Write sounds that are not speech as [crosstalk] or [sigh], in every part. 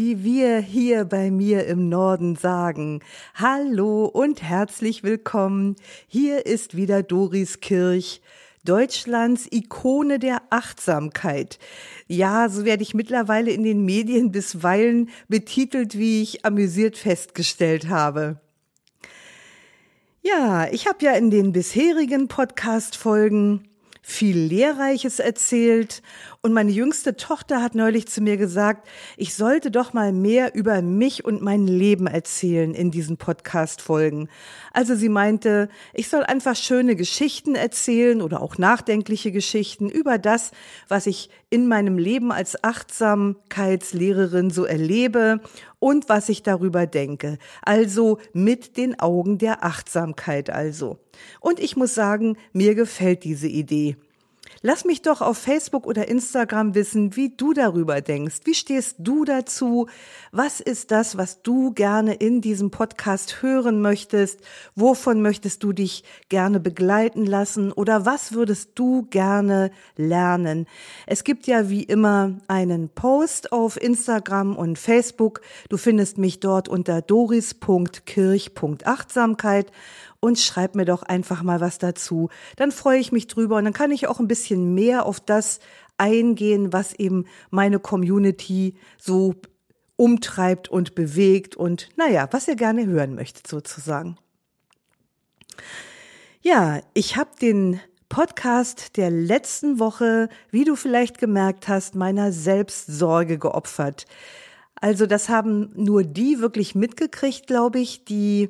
wie wir hier bei mir im Norden sagen. Hallo und herzlich willkommen. Hier ist wieder Doris Kirch, Deutschlands Ikone der Achtsamkeit. Ja, so werde ich mittlerweile in den Medien bisweilen betitelt, wie ich amüsiert festgestellt habe. Ja, ich habe ja in den bisherigen Podcast-Folgen viel Lehrreiches erzählt und meine jüngste Tochter hat neulich zu mir gesagt, ich sollte doch mal mehr über mich und mein Leben erzählen in diesen Podcast-Folgen. Also sie meinte, ich soll einfach schöne Geschichten erzählen oder auch nachdenkliche Geschichten über das, was ich in meinem Leben als Achtsamkeitslehrerin so erlebe und was ich darüber denke. Also mit den Augen der Achtsamkeit also. Und ich muss sagen, mir gefällt diese Idee. Lass mich doch auf Facebook oder Instagram wissen, wie du darüber denkst. Wie stehst du dazu? Was ist das, was du gerne in diesem Podcast hören möchtest? Wovon möchtest du dich gerne begleiten lassen? Oder was würdest du gerne lernen? Es gibt ja wie immer einen Post auf Instagram und Facebook. Du findest mich dort unter doris.kirch.achtsamkeit und schreib mir doch einfach mal was dazu. Dann freue ich mich drüber und dann kann ich auch ein bisschen mehr auf das eingehen, was eben meine Community so umtreibt und bewegt und naja, was ihr gerne hören möchtet sozusagen. Ja, ich habe den Podcast der letzten Woche, wie du vielleicht gemerkt hast, meiner Selbstsorge geopfert. Also das haben nur die wirklich mitgekriegt, glaube ich, die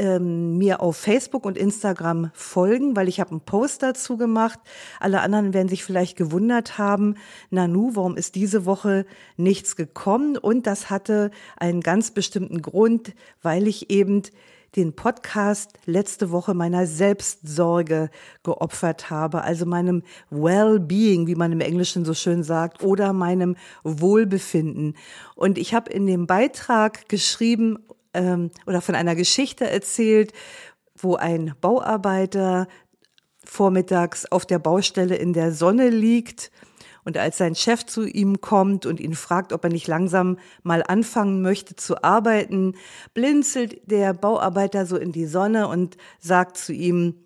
ähm, mir auf Facebook und Instagram folgen, weil ich habe einen Post dazu gemacht. Alle anderen werden sich vielleicht gewundert haben, Nanu, warum ist diese Woche nichts gekommen? Und das hatte einen ganz bestimmten Grund, weil ich eben den Podcast letzte Woche meiner Selbstsorge geopfert habe, also meinem Well-being, wie man im Englischen so schön sagt, oder meinem Wohlbefinden. Und ich habe in dem Beitrag geschrieben, ähm, oder von einer Geschichte erzählt, wo ein Bauarbeiter vormittags auf der Baustelle in der Sonne liegt und als sein Chef zu ihm kommt und ihn fragt, ob er nicht langsam mal anfangen möchte zu arbeiten, blinzelt der Bauarbeiter so in die Sonne und sagt zu ihm,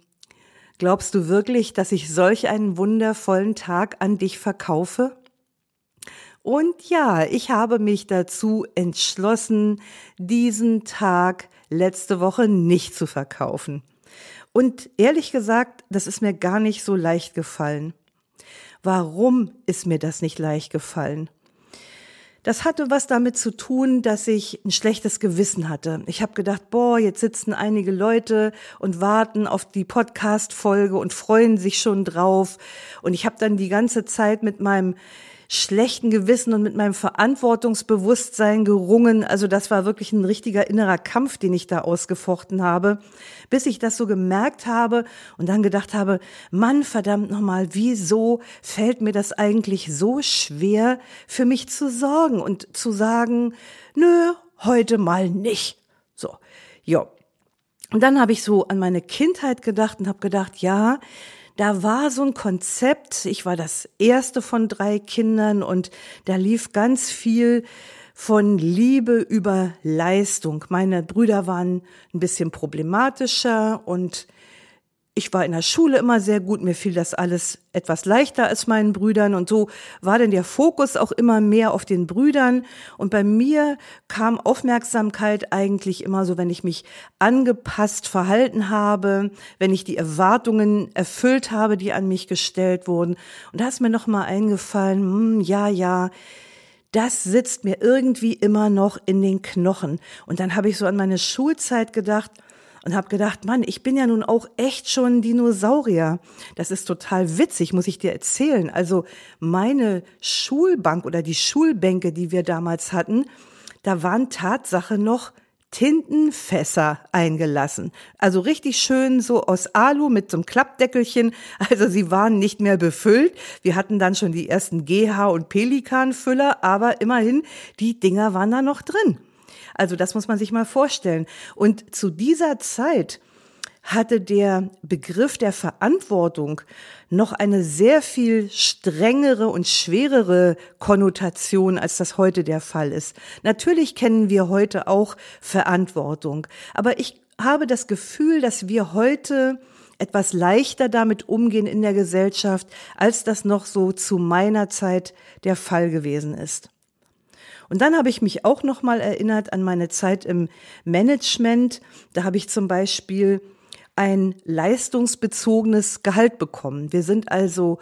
Glaubst du wirklich, dass ich solch einen wundervollen Tag an dich verkaufe? Und ja, ich habe mich dazu entschlossen, diesen Tag letzte Woche nicht zu verkaufen. Und ehrlich gesagt, das ist mir gar nicht so leicht gefallen. Warum ist mir das nicht leicht gefallen? Das hatte was damit zu tun, dass ich ein schlechtes Gewissen hatte. Ich habe gedacht, boah, jetzt sitzen einige Leute und warten auf die Podcast-Folge und freuen sich schon drauf. Und ich habe dann die ganze Zeit mit meinem schlechten Gewissen und mit meinem Verantwortungsbewusstsein gerungen. Also das war wirklich ein richtiger innerer Kampf, den ich da ausgefochten habe, bis ich das so gemerkt habe und dann gedacht habe, Mann, verdammt nochmal, wieso fällt mir das eigentlich so schwer, für mich zu sorgen und zu sagen, nö, heute mal nicht. So, ja. Und dann habe ich so an meine Kindheit gedacht und habe gedacht, ja, da war so ein Konzept, ich war das erste von drei Kindern und da lief ganz viel von Liebe über Leistung. Meine Brüder waren ein bisschen problematischer und ich war in der Schule immer sehr gut, mir fiel das alles etwas leichter als meinen Brüdern. Und so war denn der Fokus auch immer mehr auf den Brüdern. Und bei mir kam Aufmerksamkeit eigentlich immer so, wenn ich mich angepasst verhalten habe, wenn ich die Erwartungen erfüllt habe, die an mich gestellt wurden. Und da ist mir noch mal eingefallen, hm, ja, ja, das sitzt mir irgendwie immer noch in den Knochen. Und dann habe ich so an meine Schulzeit gedacht, und habe gedacht, Mann, ich bin ja nun auch echt schon Dinosaurier. Das ist total witzig, muss ich dir erzählen. Also meine Schulbank oder die Schulbänke, die wir damals hatten, da waren Tatsache noch Tintenfässer eingelassen. Also richtig schön so aus Alu mit so einem Klappdeckelchen. [laughs] Also sie waren nicht mehr befüllt. Wir hatten dann schon die ersten GH und Pelikanfüller, aber immerhin, die Dinger waren da noch drin. Also das muss man sich mal vorstellen. Und zu dieser Zeit hatte der Begriff der Verantwortung noch eine sehr viel strengere und schwerere Konnotation, als das heute der Fall ist. Natürlich kennen wir heute auch Verantwortung, aber ich habe das Gefühl, dass wir heute etwas leichter damit umgehen in der Gesellschaft, als das noch so zu meiner Zeit der Fall gewesen ist. Und dann habe ich mich auch noch mal erinnert an meine Zeit im Management. Da habe ich zum Beispiel ein leistungsbezogenes Gehalt bekommen. Wir sind also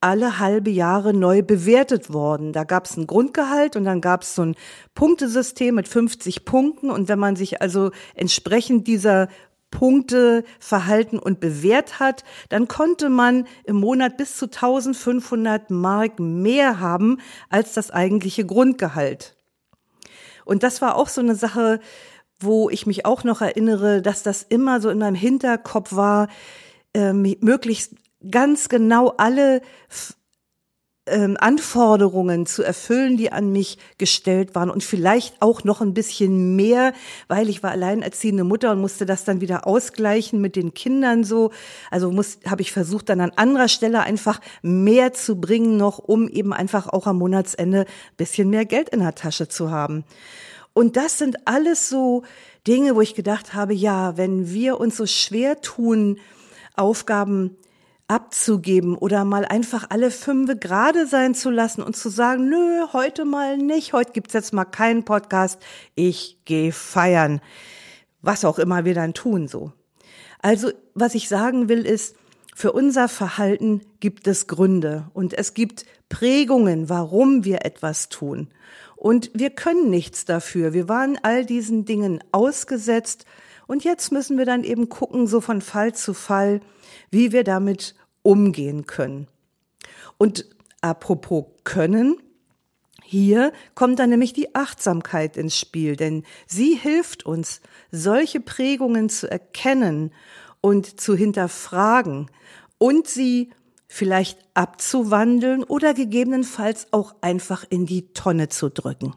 alle halbe Jahre neu bewertet worden. Da gab es ein Grundgehalt und dann gab es so ein Punktesystem mit 50 Punkten. Und wenn man sich also entsprechend dieser Punkte verhalten und bewährt hat, dann konnte man im Monat bis zu 1500 Mark mehr haben als das eigentliche Grundgehalt. Und das war auch so eine Sache, wo ich mich auch noch erinnere, dass das immer so in meinem Hinterkopf war, äh, möglichst ganz genau alle ähm, Anforderungen zu erfüllen, die an mich gestellt waren und vielleicht auch noch ein bisschen mehr, weil ich war alleinerziehende Mutter und musste das dann wieder ausgleichen mit den Kindern so. Also muss habe ich versucht dann an anderer Stelle einfach mehr zu bringen noch, um eben einfach auch am Monatsende bisschen mehr Geld in der Tasche zu haben. Und das sind alles so Dinge, wo ich gedacht habe, ja, wenn wir uns so schwer tun, Aufgaben abzugeben oder mal einfach alle fünf gerade sein zu lassen und zu sagen, nö, heute mal nicht, heute gibt's jetzt mal keinen Podcast, ich gehe feiern. Was auch immer wir dann tun so. Also, was ich sagen will ist, für unser Verhalten gibt es Gründe und es gibt Prägungen, warum wir etwas tun. Und wir können nichts dafür. Wir waren all diesen Dingen ausgesetzt. Und jetzt müssen wir dann eben gucken, so von Fall zu Fall, wie wir damit umgehen können. Und apropos können, hier kommt dann nämlich die Achtsamkeit ins Spiel, denn sie hilft uns, solche Prägungen zu erkennen und zu hinterfragen und sie vielleicht abzuwandeln oder gegebenenfalls auch einfach in die Tonne zu drücken.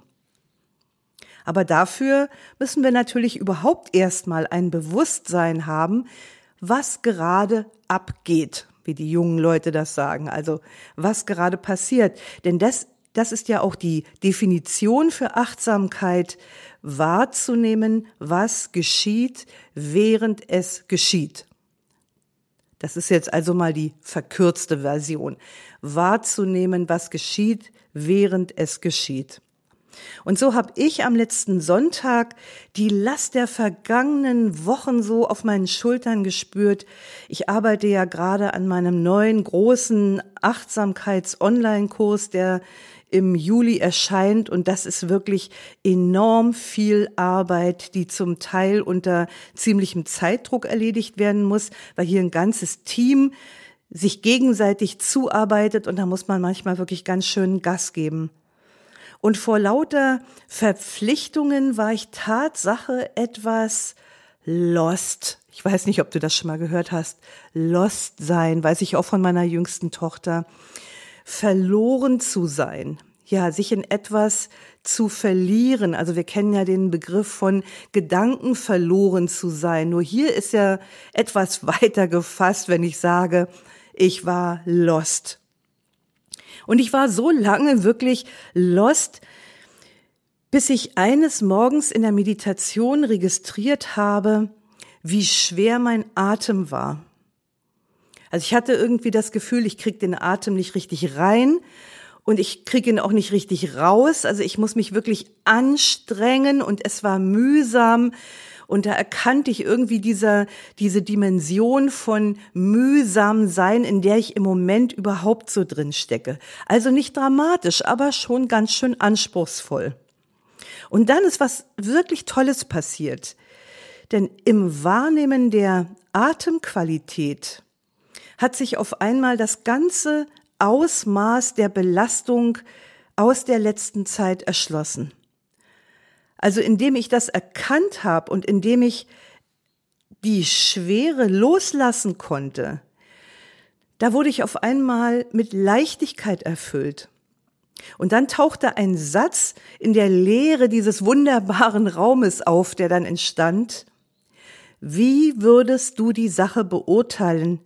Aber dafür müssen wir natürlich überhaupt erstmal ein Bewusstsein haben, was gerade abgeht, wie die jungen Leute das sagen, also was gerade passiert. Denn das, das ist ja auch die Definition für Achtsamkeit, wahrzunehmen, was geschieht, während es geschieht. Das ist jetzt also mal die verkürzte Version. Wahrzunehmen, was geschieht, während es geschieht. Und so habe ich am letzten Sonntag die Last der vergangenen Wochen so auf meinen Schultern gespürt. Ich arbeite ja gerade an meinem neuen großen Achtsamkeits-Online-Kurs, der im Juli erscheint und das ist wirklich enorm viel Arbeit, die zum Teil unter ziemlichem Zeitdruck erledigt werden muss, weil hier ein ganzes Team sich gegenseitig zuarbeitet und da muss man manchmal wirklich ganz schön Gas geben. Und vor lauter Verpflichtungen war ich Tatsache etwas lost. Ich weiß nicht, ob du das schon mal gehört hast. Lost sein, weiß ich auch von meiner jüngsten Tochter verloren zu sein. Ja, sich in etwas zu verlieren. Also wir kennen ja den Begriff von Gedanken verloren zu sein. Nur hier ist ja etwas [laughs] weiter gefasst, wenn ich sage, ich war lost. Und ich war so lange wirklich lost, bis ich eines Morgens in der Meditation registriert habe, wie schwer mein Atem war. Also ich hatte irgendwie das Gefühl, ich krieg den Atem nicht richtig rein und ich kriege ihn auch nicht richtig raus. Also ich muss mich wirklich anstrengen und es war mühsam. Und da erkannte ich irgendwie dieser, diese Dimension von mühsam sein, in der ich im Moment überhaupt so drin stecke. Also nicht dramatisch, aber schon ganz schön anspruchsvoll. Und dann ist was wirklich Tolles passiert. Denn im Wahrnehmen der Atemqualität hat sich auf einmal das ganze Ausmaß der Belastung aus der letzten Zeit erschlossen. Also indem ich das erkannt habe und indem ich die Schwere loslassen konnte, da wurde ich auf einmal mit Leichtigkeit erfüllt. Und dann tauchte ein Satz in der Leere dieses wunderbaren Raumes auf, der dann entstand. Wie würdest du die Sache beurteilen,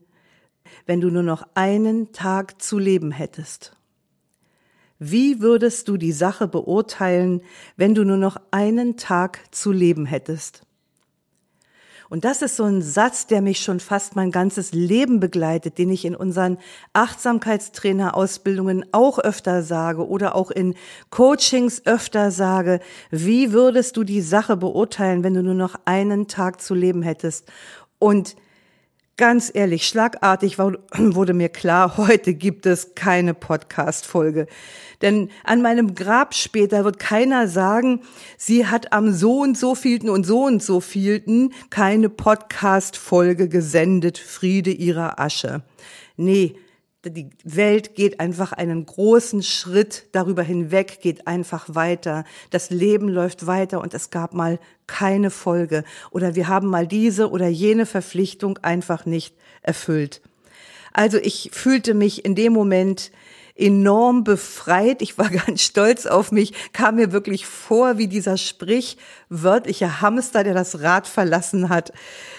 wenn du nur noch einen Tag zu leben hättest? Wie würdest du die Sache beurteilen, wenn du nur noch einen Tag zu leben hättest? Und das ist so ein Satz, der mich schon fast mein ganzes Leben begleitet, den ich in unseren Achtsamkeitstrainer-Ausbildungen auch öfter sage oder auch in Coachings öfter sage. Wie würdest du die Sache beurteilen, wenn du nur noch einen Tag zu leben hättest? Und Ganz ehrlich, schlagartig [clears throat] wurde mir klar, heute gibt es keine Podcast-Folge. Denn an meinem Grab später wird keiner sagen, sie hat am so und so vielten und so und so vielten keine Podcast-Folge gesendet, Friede ihrer Asche. Nee, die Welt geht einfach einen großen Schritt darüber hinweg, geht einfach weiter. Das Leben läuft weiter und es gab mal keine Folge oder wir haben mal diese oder jene Verpflichtung einfach nicht erfüllt. Also ich fühlte mich in dem Moment enorm befreit. Ich war [laughs] ganz stolz auf mich, kam mir wirklich vor wie dieser sprichwörtliche Hamster, der das Rad verlassen hat.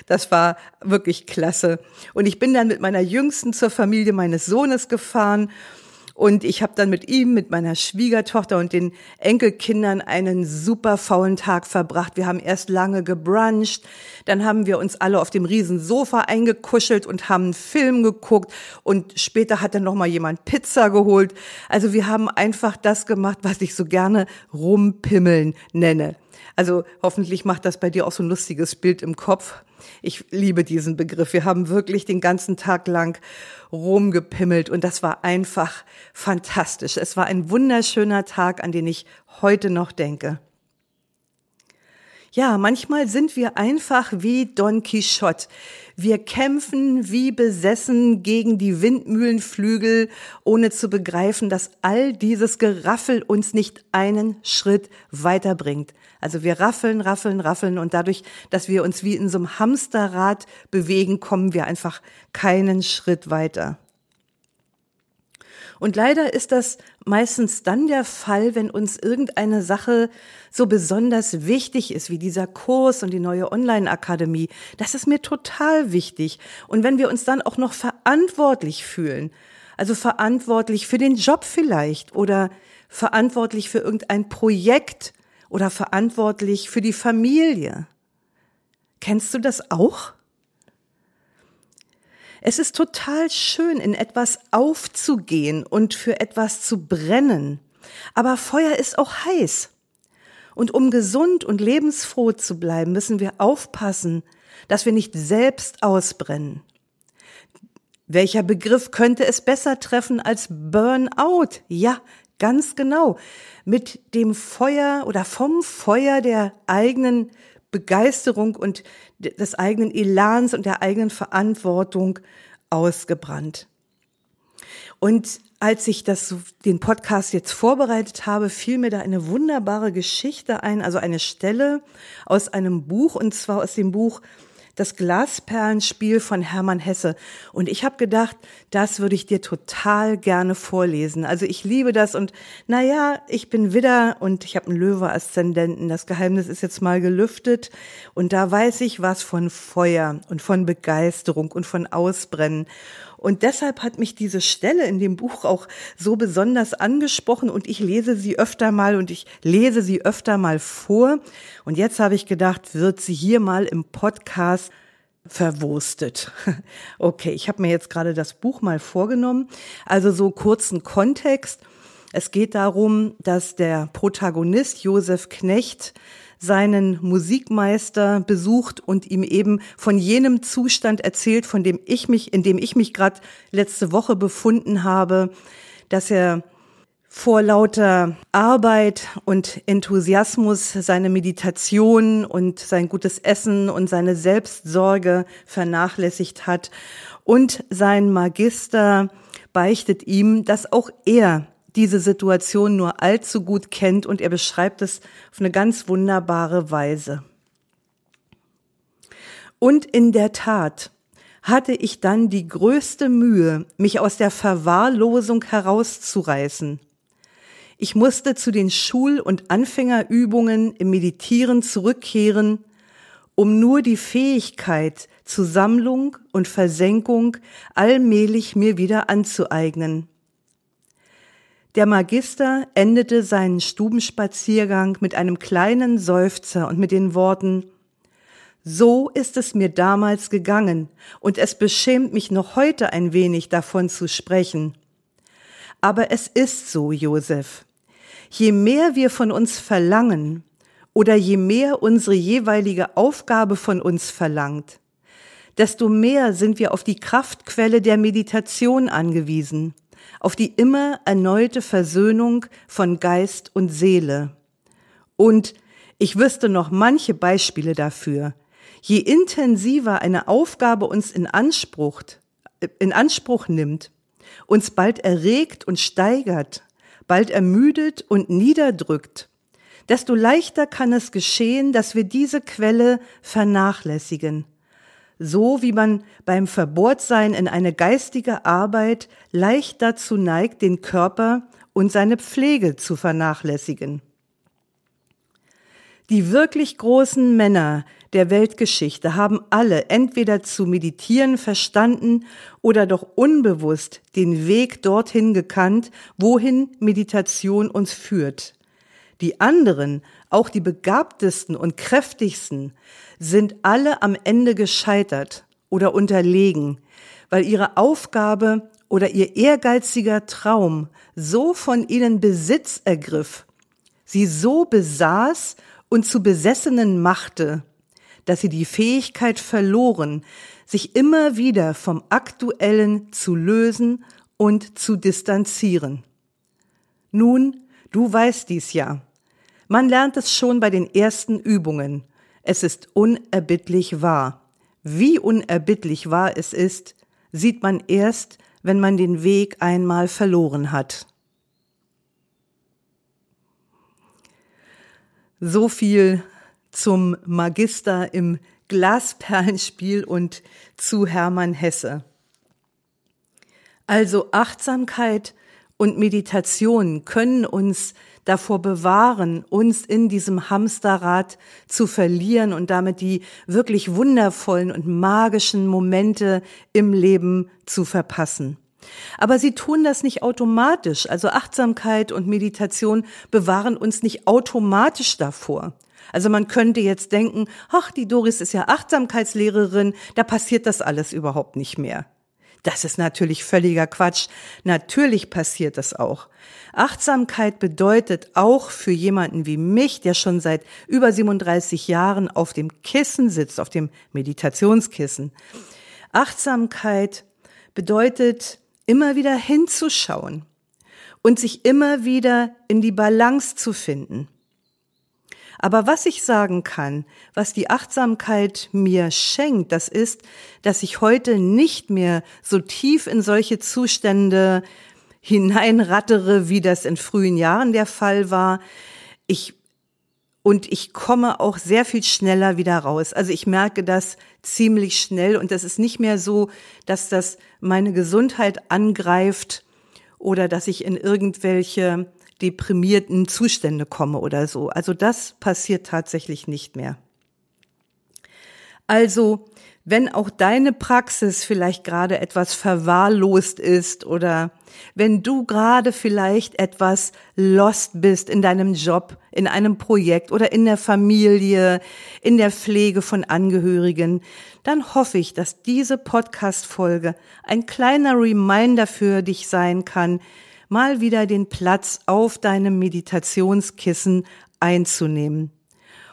Das war wirklich klasse. Und ich bin dann mit meiner Jüngsten zur Familie meines Sohnes gefahren und ich habe dann mit ihm, mit meiner Schwiegertochter und den Enkelkindern einen super faulen Tag verbracht. Wir haben erst lange gebruncht, dann haben wir uns alle auf dem riesen Sofa eingekuschelt und haben einen Film geguckt und später hat dann noch mal jemand Pizza geholt. Also wir haben einfach das gemacht, was ich so gerne rumpimmeln nenne. Also hoffentlich macht das bei dir auch so ein lustiges Bild im Kopf. Ich liebe diesen Begriff. Wir haben wirklich den ganzen Tag lang rumgepimmelt und das war einfach fantastisch. Es war ein wunderschöner Tag, an den ich heute noch denke. Ja, manchmal sind wir einfach wie Don Quixote. Wir kämpfen wie besessen gegen die Windmühlenflügel, ohne zu begreifen, dass all dieses Geraffel uns nicht einen Schritt weiterbringt. Also wir raffeln, raffeln, raffeln und dadurch, dass wir uns wie in so einem Hamsterrad bewegen, kommen wir einfach keinen Schritt weiter. Und leider ist das meistens dann der Fall, wenn uns irgendeine Sache so besonders wichtig ist, wie dieser Kurs und die neue Online-Akademie. Das ist mir total wichtig. Und wenn wir uns dann auch noch verantwortlich fühlen, also verantwortlich für den Job vielleicht oder verantwortlich für irgendein Projekt oder verantwortlich für die Familie. Kennst du das auch? Es ist total schön, in etwas aufzugehen und für etwas zu brennen. Aber Feuer ist auch heiß. Und um gesund und lebensfroh zu bleiben, müssen wir aufpassen, dass wir nicht selbst ausbrennen. Welcher Begriff könnte es besser treffen als Burnout? Ja, ganz genau. Mit dem Feuer oder vom Feuer der eigenen Begeisterung und des eigenen Elans und der eigenen Verantwortung ausgebrannt. Und als ich das, den Podcast jetzt vorbereitet habe, fiel mir da eine wunderbare Geschichte ein, also eine Stelle aus einem Buch, und zwar aus dem Buch das Glasperlenspiel von Hermann Hesse. Und ich habe gedacht, das würde ich dir total gerne vorlesen. Also ich liebe das und naja, ich bin Widder und ich habe einen Löwe-Aszendenten. Das Geheimnis ist jetzt mal gelüftet und da weiß ich was von Feuer und von Begeisterung und von Ausbrennen. Und deshalb hat mich diese Stelle in dem Buch auch so besonders angesprochen und ich lese sie öfter mal und ich lese sie öfter mal vor. Und jetzt habe ich gedacht, wird sie hier mal im Podcast verwurstet. [laughs] Okay, ich habe mir jetzt gerade das Buch mal vorgenommen. Also so kurzen Kontext. Es geht darum, dass der Protagonist Josef Knecht seinen Musikmeister besucht und ihm eben von jenem Zustand erzählt, von dem ich mich, in dem ich mich gerade letzte Woche befunden habe, dass er vor lauter Arbeit und Enthusiasmus seine Meditation und sein gutes Essen und seine Selbstsorge vernachlässigt hat. Und sein Magister beichtet ihm, dass auch er diese Situation nur allzu gut kennt und er beschreibt es auf eine ganz wunderbare Weise. Und in der Tat hatte ich dann die größte Mühe, mich aus der Verwahrlosung herauszureißen. Ich musste zu den Schul- und Anfängerübungen im Meditieren zurückkehren, um nur die Fähigkeit zu Sammlung und Versenkung allmählich mir wieder anzueignen. Der Magister endete seinen Stubenspaziergang mit einem kleinen Seufzer und mit den Worten So ist es mir damals gegangen, und es beschämt mich noch heute ein wenig davon zu sprechen. Aber es ist so, Josef. Je mehr wir von uns verlangen, oder je mehr unsere jeweilige Aufgabe von uns verlangt, desto mehr sind wir auf die Kraftquelle der Meditation angewiesen auf die immer erneute Versöhnung von Geist und Seele. Und ich wüsste noch manche Beispiele dafür. Je intensiver eine Aufgabe uns in Anspruch, in Anspruch nimmt, uns bald erregt und steigert, bald ermüdet und niederdrückt, desto leichter kann es geschehen, dass wir diese Quelle vernachlässigen so wie man beim Verbohrtsein in eine geistige Arbeit leicht dazu neigt, den Körper und seine Pflege zu vernachlässigen. Die wirklich großen Männer der Weltgeschichte haben alle entweder zu meditieren verstanden oder doch unbewusst den Weg dorthin gekannt, wohin Meditation uns führt. Die anderen, auch die begabtesten und kräftigsten, sind alle am Ende gescheitert oder unterlegen, weil ihre Aufgabe oder ihr ehrgeiziger Traum so von ihnen Besitz ergriff, sie so besaß und zu Besessenen machte, dass sie die Fähigkeit verloren, sich immer wieder vom Aktuellen zu lösen und zu distanzieren. Nun, du weißt dies ja. Man lernt es schon bei den ersten Übungen. Es ist unerbittlich wahr. Wie unerbittlich wahr es ist, sieht man erst, wenn man den Weg einmal verloren hat. So viel zum Magister im Glasperlenspiel und zu Hermann Hesse. Also Achtsamkeit und Meditation können uns davor bewahren, uns in diesem Hamsterrad zu verlieren und damit die wirklich wundervollen und magischen Momente im Leben zu verpassen. Aber sie tun das nicht automatisch. Also Achtsamkeit und Meditation bewahren uns nicht automatisch davor. Also man könnte jetzt denken, ach, die Doris ist ja Achtsamkeitslehrerin, da passiert das alles überhaupt nicht mehr. Das ist natürlich völliger Quatsch. Natürlich passiert das auch. Achtsamkeit bedeutet auch für jemanden wie mich, der schon seit über 37 Jahren auf dem Kissen sitzt, auf dem Meditationskissen. Achtsamkeit bedeutet immer wieder hinzuschauen und sich immer wieder in die Balance zu finden. Aber was ich sagen kann, was die Achtsamkeit mir schenkt, das ist, dass ich heute nicht mehr so tief in solche Zustände hineinrattere, wie das in frühen Jahren der Fall war. Ich und ich komme auch sehr viel schneller wieder raus. Also ich merke das ziemlich schnell und das ist nicht mehr so, dass das meine Gesundheit angreift oder dass ich in irgendwelche deprimierten Zustände komme oder so. Also das passiert tatsächlich nicht mehr. Also, wenn auch deine Praxis vielleicht gerade etwas verwahrlost ist oder wenn du gerade vielleicht etwas lost bist in deinem Job, in einem Projekt oder in der Familie, in der Pflege von Angehörigen, dann hoffe ich, dass diese Podcast-Folge ein kleiner Reminder für dich sein kann, mal wieder den Platz auf deinem Meditationskissen einzunehmen.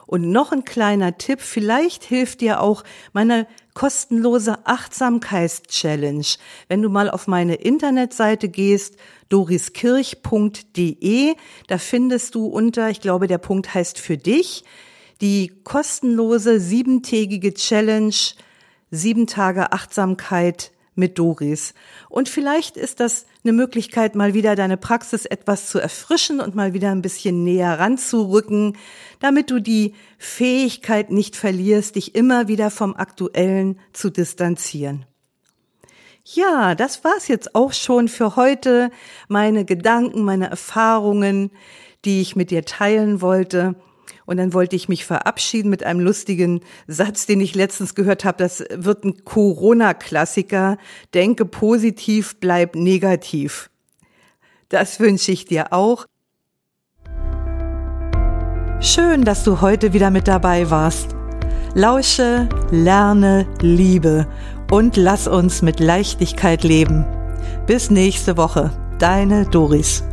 Und noch ein kleiner Tipp, vielleicht hilft dir auch meine kostenlose Achtsamkeits-Challenge. Wenn du mal auf meine Internetseite gehst, doriskirch.de, da findest du unter, ich glaube, der Punkt heißt für dich, die kostenlose siebentägige Challenge, sieben Tage Achtsamkeit mit Doris. Und vielleicht ist das eine Möglichkeit, mal wieder deine Praxis etwas zu erfrischen und mal wieder ein bisschen näher ranzurücken, damit du die Fähigkeit nicht verlierst, dich immer wieder vom Aktuellen zu distanzieren. Ja, das war's jetzt auch schon für heute. Meine Gedanken, meine Erfahrungen, die ich mit dir teilen wollte. Und dann wollte ich mich verabschieden mit einem lustigen Satz, den ich letztens gehört habe. Das wird ein Corona-Klassiker. Denke positiv, bleib negativ. Das wünsche ich dir auch. Schön, dass du heute wieder mit dabei warst. Lausche, lerne, liebe und lass uns mit Leichtigkeit leben. Bis nächste Woche. Deine Doris.